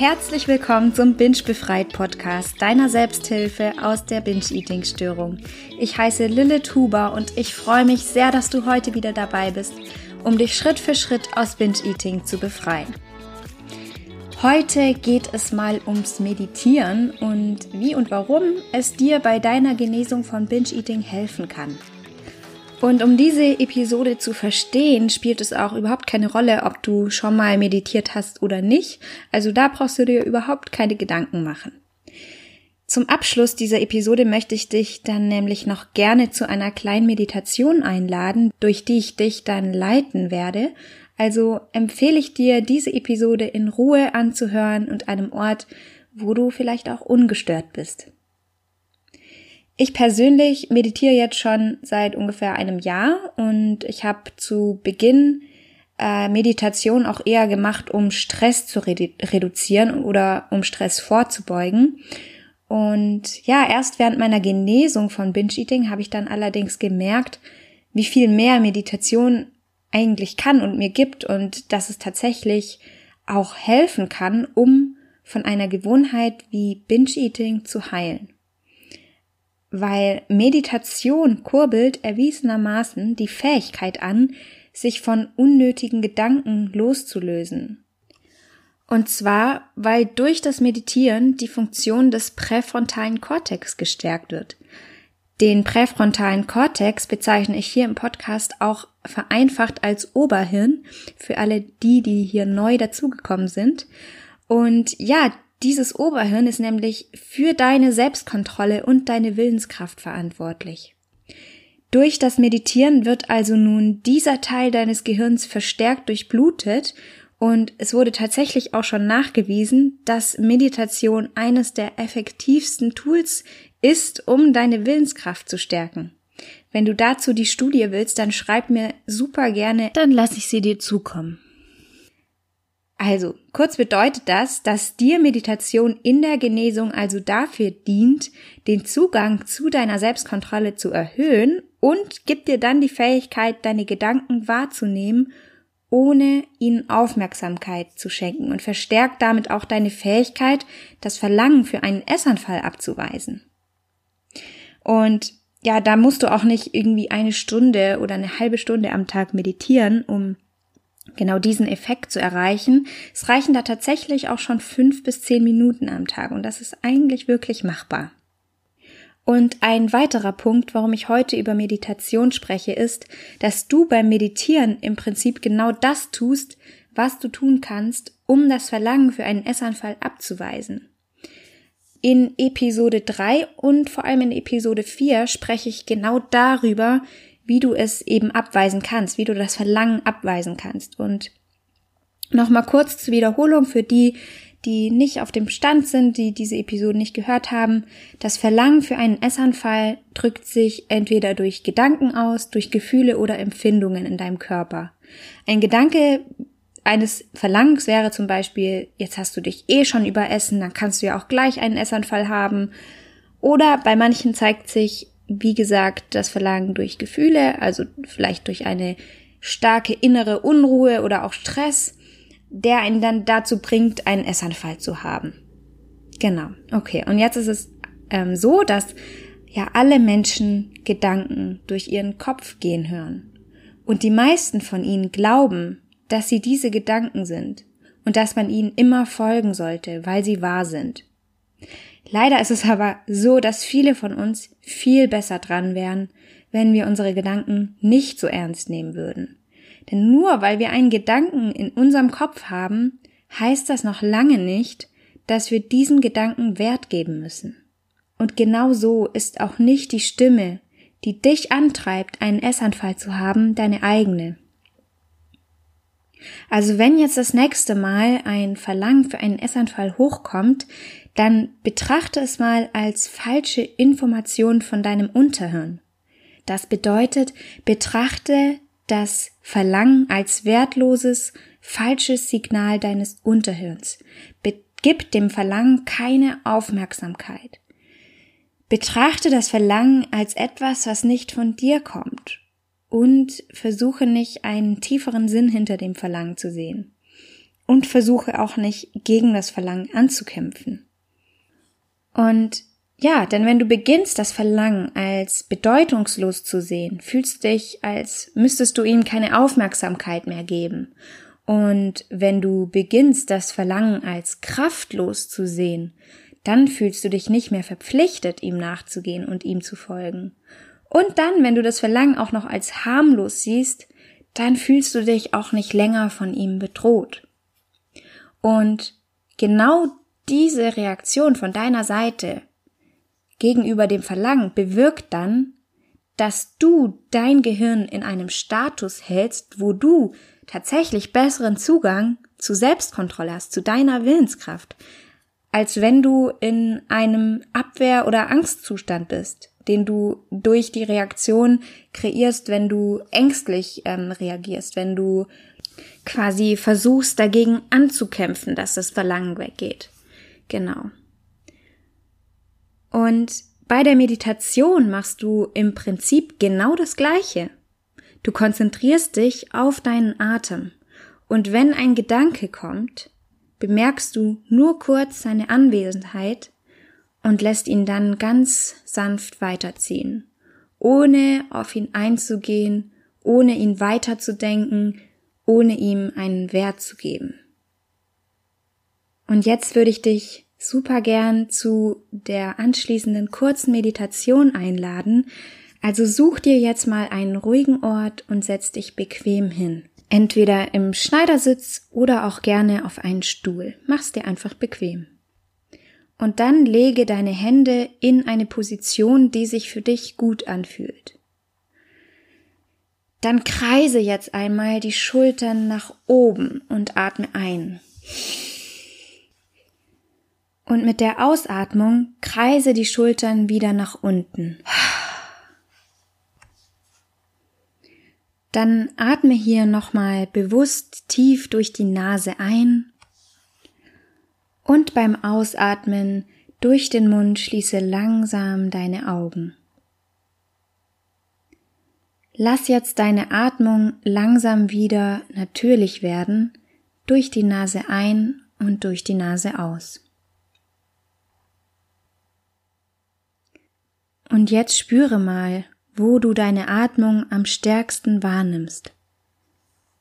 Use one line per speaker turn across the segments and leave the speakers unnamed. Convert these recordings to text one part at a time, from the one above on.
Herzlich willkommen zum Binge Befreit Podcast, deiner Selbsthilfe aus der Binge-Eating-Störung. Ich heiße Lilith Huber und ich freue mich sehr, dass du heute wieder dabei bist, um dich Schritt für Schritt aus Binge-Eating zu befreien. Heute geht es mal ums Meditieren und wie und warum es dir bei deiner Genesung von Binge-Eating helfen kann. Und um diese Episode zu verstehen, spielt es auch überhaupt keine Rolle, ob du schon mal meditiert hast oder nicht. Also da brauchst du dir überhaupt keine Gedanken machen. Zum Abschluss dieser Episode möchte ich dich dann nämlich noch gerne zu einer kleinen Meditation einladen, durch die ich dich dann leiten werde. Also empfehle ich dir, diese Episode in Ruhe anzuhören und einem Ort, wo du vielleicht auch ungestört bist. Ich persönlich meditiere jetzt schon seit ungefähr einem Jahr und ich habe zu Beginn äh, Meditation auch eher gemacht, um Stress zu redu reduzieren oder um Stress vorzubeugen. Und ja, erst während meiner Genesung von Binge-Eating habe ich dann allerdings gemerkt, wie viel mehr Meditation eigentlich kann und mir gibt und dass es tatsächlich auch helfen kann, um von einer Gewohnheit wie Binge-Eating zu heilen weil Meditation kurbelt erwiesenermaßen die Fähigkeit an, sich von unnötigen Gedanken loszulösen. Und zwar, weil durch das Meditieren die Funktion des präfrontalen Kortex gestärkt wird. Den präfrontalen Kortex bezeichne ich hier im Podcast auch vereinfacht als Oberhirn für alle die, die hier neu dazugekommen sind. Und ja, dieses Oberhirn ist nämlich für deine Selbstkontrolle und deine Willenskraft verantwortlich. Durch das Meditieren wird also nun dieser Teil deines Gehirns verstärkt durchblutet und es wurde tatsächlich auch schon nachgewiesen, dass Meditation eines der effektivsten Tools ist, um deine Willenskraft zu stärken. Wenn du dazu die Studie willst, dann schreib mir super gerne, dann lasse ich sie dir zukommen. Also, kurz bedeutet das, dass dir Meditation in der Genesung also dafür dient, den Zugang zu deiner Selbstkontrolle zu erhöhen und gibt dir dann die Fähigkeit, deine Gedanken wahrzunehmen, ohne ihnen Aufmerksamkeit zu schenken und verstärkt damit auch deine Fähigkeit, das Verlangen für einen Essanfall abzuweisen. Und ja, da musst du auch nicht irgendwie eine Stunde oder eine halbe Stunde am Tag meditieren, um genau diesen Effekt zu erreichen. Es reichen da tatsächlich auch schon fünf bis zehn Minuten am Tag und das ist eigentlich wirklich machbar. Und ein weiterer Punkt, warum ich heute über Meditation spreche, ist, dass du beim Meditieren im Prinzip genau das tust, was du tun kannst, um das Verlangen für einen Essanfall abzuweisen. In Episode 3 und vor allem in Episode 4 spreche ich genau darüber, wie du es eben abweisen kannst, wie du das Verlangen abweisen kannst. Und nochmal kurz zur Wiederholung für die, die nicht auf dem Stand sind, die diese Episode nicht gehört haben. Das Verlangen für einen Essanfall drückt sich entweder durch Gedanken aus, durch Gefühle oder Empfindungen in deinem Körper. Ein Gedanke eines Verlangens wäre zum Beispiel, jetzt hast du dich eh schon überessen, dann kannst du ja auch gleich einen Essanfall haben. Oder bei manchen zeigt sich wie gesagt, das Verlangen durch Gefühle, also vielleicht durch eine starke innere Unruhe oder auch Stress, der einen dann dazu bringt, einen Essanfall zu haben. Genau, okay. Und jetzt ist es ähm, so, dass ja alle Menschen Gedanken durch ihren Kopf gehen hören. Und die meisten von ihnen glauben, dass sie diese Gedanken sind und dass man ihnen immer folgen sollte, weil sie wahr sind. Leider ist es aber so, dass viele von uns viel besser dran wären, wenn wir unsere Gedanken nicht so ernst nehmen würden. Denn nur weil wir einen Gedanken in unserem Kopf haben, heißt das noch lange nicht, dass wir diesen Gedanken Wert geben müssen. Und genau so ist auch nicht die Stimme, die dich antreibt, einen Essanfall zu haben, deine eigene. Also wenn jetzt das nächste Mal ein Verlangen für einen Essanfall hochkommt, dann betrachte es mal als falsche Information von deinem Unterhirn. Das bedeutet, betrachte das Verlangen als wertloses, falsches Signal deines Unterhirns. Gib dem Verlangen keine Aufmerksamkeit. Betrachte das Verlangen als etwas, was nicht von dir kommt und versuche nicht einen tieferen Sinn hinter dem Verlangen zu sehen. und versuche auch nicht gegen das Verlangen anzukämpfen. Und ja, denn wenn du beginnst, das Verlangen als bedeutungslos zu sehen, fühlst du dich, als müsstest du ihm keine Aufmerksamkeit mehr geben. Und wenn du beginnst, das Verlangen als kraftlos zu sehen, dann fühlst du dich nicht mehr verpflichtet, ihm nachzugehen und ihm zu folgen. Und dann, wenn du das Verlangen auch noch als harmlos siehst, dann fühlst du dich auch nicht länger von ihm bedroht. Und genau diese Reaktion von deiner Seite gegenüber dem Verlangen bewirkt dann, dass du dein Gehirn in einem Status hältst, wo du tatsächlich besseren Zugang zu Selbstkontrolle hast, zu deiner Willenskraft, als wenn du in einem Abwehr- oder Angstzustand bist, den du durch die Reaktion kreierst, wenn du ängstlich ähm, reagierst, wenn du quasi versuchst dagegen anzukämpfen, dass das Verlangen weggeht. Genau. Und bei der Meditation machst du im Prinzip genau das Gleiche. Du konzentrierst dich auf deinen Atem. Und wenn ein Gedanke kommt, bemerkst du nur kurz seine Anwesenheit und lässt ihn dann ganz sanft weiterziehen, ohne auf ihn einzugehen, ohne ihn weiterzudenken, ohne ihm einen Wert zu geben. Und jetzt würde ich dich super gern zu der anschließenden kurzen Meditation einladen. Also such dir jetzt mal einen ruhigen Ort und setz dich bequem hin. Entweder im Schneidersitz oder auch gerne auf einen Stuhl. Mach's dir einfach bequem. Und dann lege deine Hände in eine Position, die sich für dich gut anfühlt. Dann kreise jetzt einmal die Schultern nach oben und atme ein. Und mit der Ausatmung kreise die Schultern wieder nach unten. Dann atme hier nochmal bewusst tief durch die Nase ein und beim Ausatmen durch den Mund schließe langsam deine Augen. Lass jetzt deine Atmung langsam wieder natürlich werden, durch die Nase ein und durch die Nase aus. Und jetzt spüre mal, wo du deine Atmung am stärksten wahrnimmst.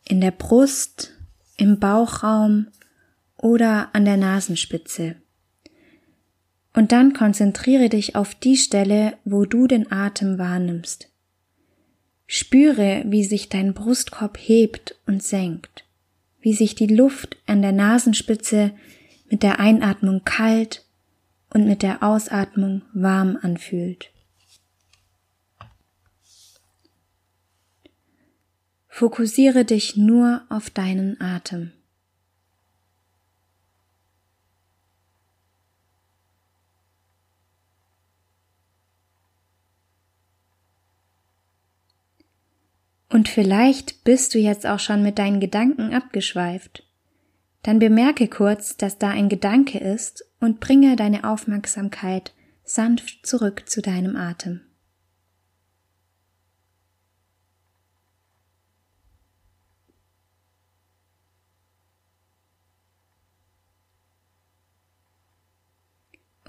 In der Brust, im Bauchraum oder an der Nasenspitze. Und dann konzentriere dich auf die Stelle, wo du den Atem wahrnimmst. Spüre, wie sich dein Brustkorb hebt und senkt, wie sich die Luft an der Nasenspitze mit der Einatmung kalt und mit der Ausatmung warm anfühlt. Fokussiere dich nur auf deinen Atem. Und vielleicht bist du jetzt auch schon mit deinen Gedanken abgeschweift. Dann bemerke kurz, dass da ein Gedanke ist und bringe deine Aufmerksamkeit sanft zurück zu deinem Atem.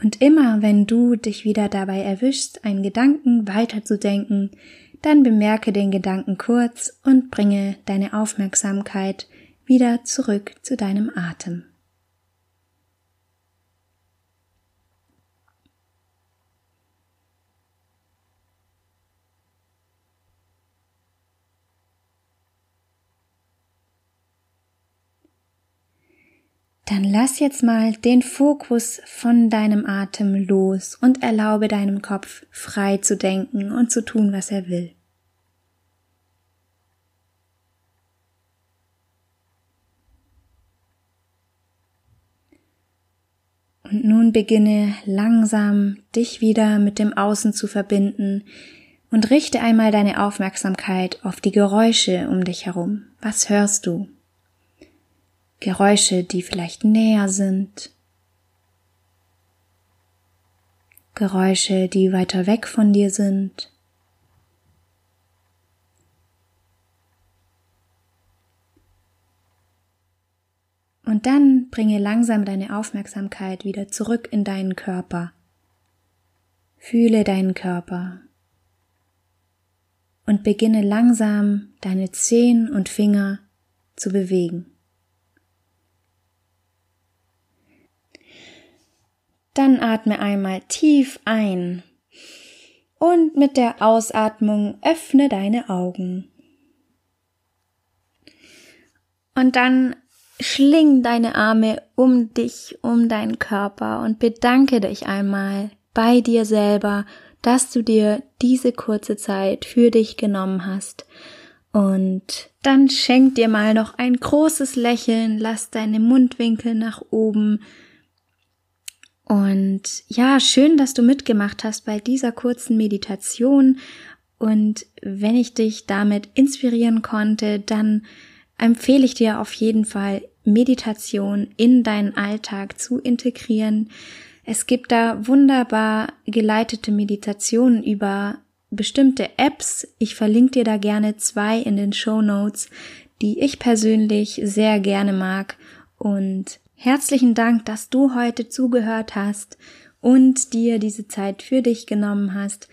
Und immer wenn du dich wieder dabei erwischst, einen Gedanken weiterzudenken, dann bemerke den Gedanken kurz und bringe deine Aufmerksamkeit wieder zurück zu deinem Atem. Dann lass jetzt mal den Fokus von deinem Atem los und erlaube deinem Kopf frei zu denken und zu tun, was er will. Und nun beginne langsam dich wieder mit dem Außen zu verbinden und richte einmal deine Aufmerksamkeit auf die Geräusche um dich herum. Was hörst du? Geräusche, die vielleicht näher sind, Geräusche, die weiter weg von dir sind. Und dann bringe langsam deine Aufmerksamkeit wieder zurück in deinen Körper. Fühle deinen Körper und beginne langsam deine Zehen und Finger zu bewegen. Dann atme einmal tief ein und mit der Ausatmung öffne deine Augen. Und dann schling deine Arme um dich, um deinen Körper und bedanke dich einmal bei dir selber, dass du dir diese kurze Zeit für dich genommen hast. Und dann schenk dir mal noch ein großes Lächeln, lass deine Mundwinkel nach oben. Und ja, schön, dass du mitgemacht hast bei dieser kurzen Meditation. Und wenn ich dich damit inspirieren konnte, dann empfehle ich dir auf jeden Fall, Meditation in deinen Alltag zu integrieren. Es gibt da wunderbar geleitete Meditationen über bestimmte Apps. Ich verlinke dir da gerne zwei in den Show Notes, die ich persönlich sehr gerne mag. Und herzlichen Dank, dass du heute zugehört hast und dir diese Zeit für dich genommen hast.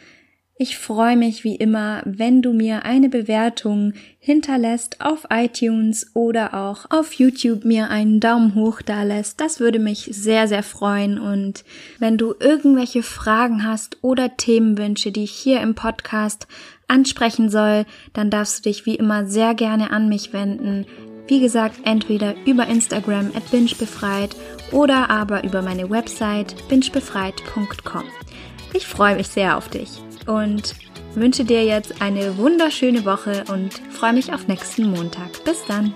Ich freue mich wie immer, wenn du mir eine Bewertung hinterlässt auf iTunes oder auch auf YouTube mir einen Daumen hoch da lässt. Das würde mich sehr, sehr freuen. Und wenn du irgendwelche Fragen hast oder Themenwünsche, die ich hier im Podcast ansprechen soll, dann darfst du dich wie immer sehr gerne an mich wenden. Wie gesagt, entweder über Instagram at bingebefreit oder aber über meine Website bingebefreit.com. Ich freue mich sehr auf dich und wünsche dir jetzt eine wunderschöne Woche und freue mich auf nächsten Montag. Bis dann.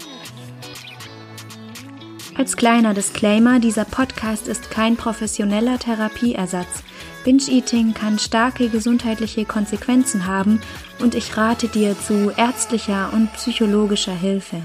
Als kleiner Disclaimer, dieser Podcast ist kein professioneller Therapieersatz. Binge-Eating kann starke gesundheitliche Konsequenzen haben und ich rate dir zu ärztlicher und psychologischer Hilfe.